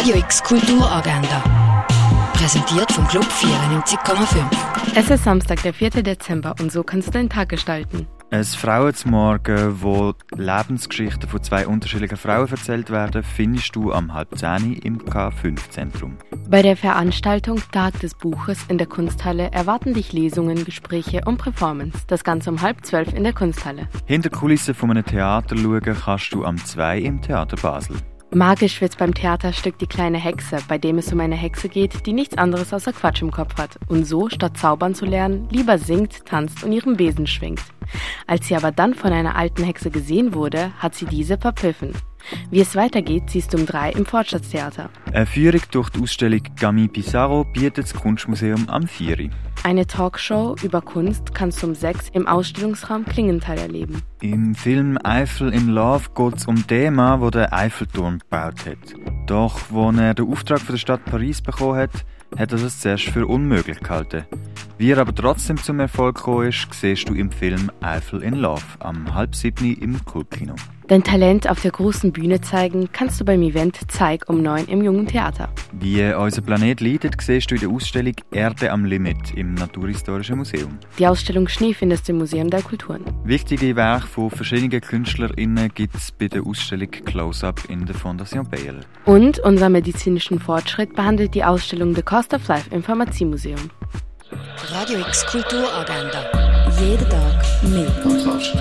Radio X Kulturagenda. Präsentiert vom Club 94,5. Es ist Samstag, der 4. Dezember und so kannst du deinen Tag gestalten. Ein Frauenzmorgen, wo Lebensgeschichten von zwei unterschiedlichen Frauen erzählt werden, findest du am halb zehn im K5-Zentrum. Bei der Veranstaltung Tag des Buches in der Kunsthalle erwarten dich Lesungen, Gespräche und Performance. Das Ganze um halb zwölf in der Kunsthalle. Hinter Kulissen von einem Theater schauen kannst du am 2 im Theater Basel. Magisch wird's beim Theaterstück Die kleine Hexe, bei dem es um eine Hexe geht, die nichts anderes außer Quatsch im Kopf hat und so, statt zaubern zu lernen, lieber singt, tanzt und ihren Besen schwingt. Als sie aber dann von einer alten Hexe gesehen wurde, hat sie diese verpfiffen. Wie es weitergeht, siehst du um drei im Fortschrittstheater. Eine Führung durch die Ausstellung Gami Pissarro bietet das Kunstmuseum am 4. Eine Talkshow über Kunst kannst du um sechs im Ausstellungsraum Klingenthal erleben. Im Film Eiffel in Love geht es um den Mann, der Eiffelturm gebaut hat. Doch, als er den Auftrag von der Stadt Paris bekommen hat, hat er das zuerst für unmöglich gehalten. Wie er aber trotzdem zum Erfolg gekommen ist, siehst du im Film Eiffel in Love am halb siebni im Kultkino. Dein Talent auf der großen Bühne zeigen kannst du beim Event Zeig um neun im Jungen Theater. Wie unser Planet leidet, siehst du in der Ausstellung Erde am Limit im Naturhistorischen Museum. Die Ausstellung Schnee findest du im Museum der Kulturen. Wichtige Werke von verschiedenen KünstlerInnen gibt es bei der Ausstellung Close-Up in der Fondation Bayer. Und unser medizinischen Fortschritt behandelt die Ausstellung The Cost of Life im Pharmaziemuseum. Radio X Kulturagenda. Jeden Tag mehr. Kontrast.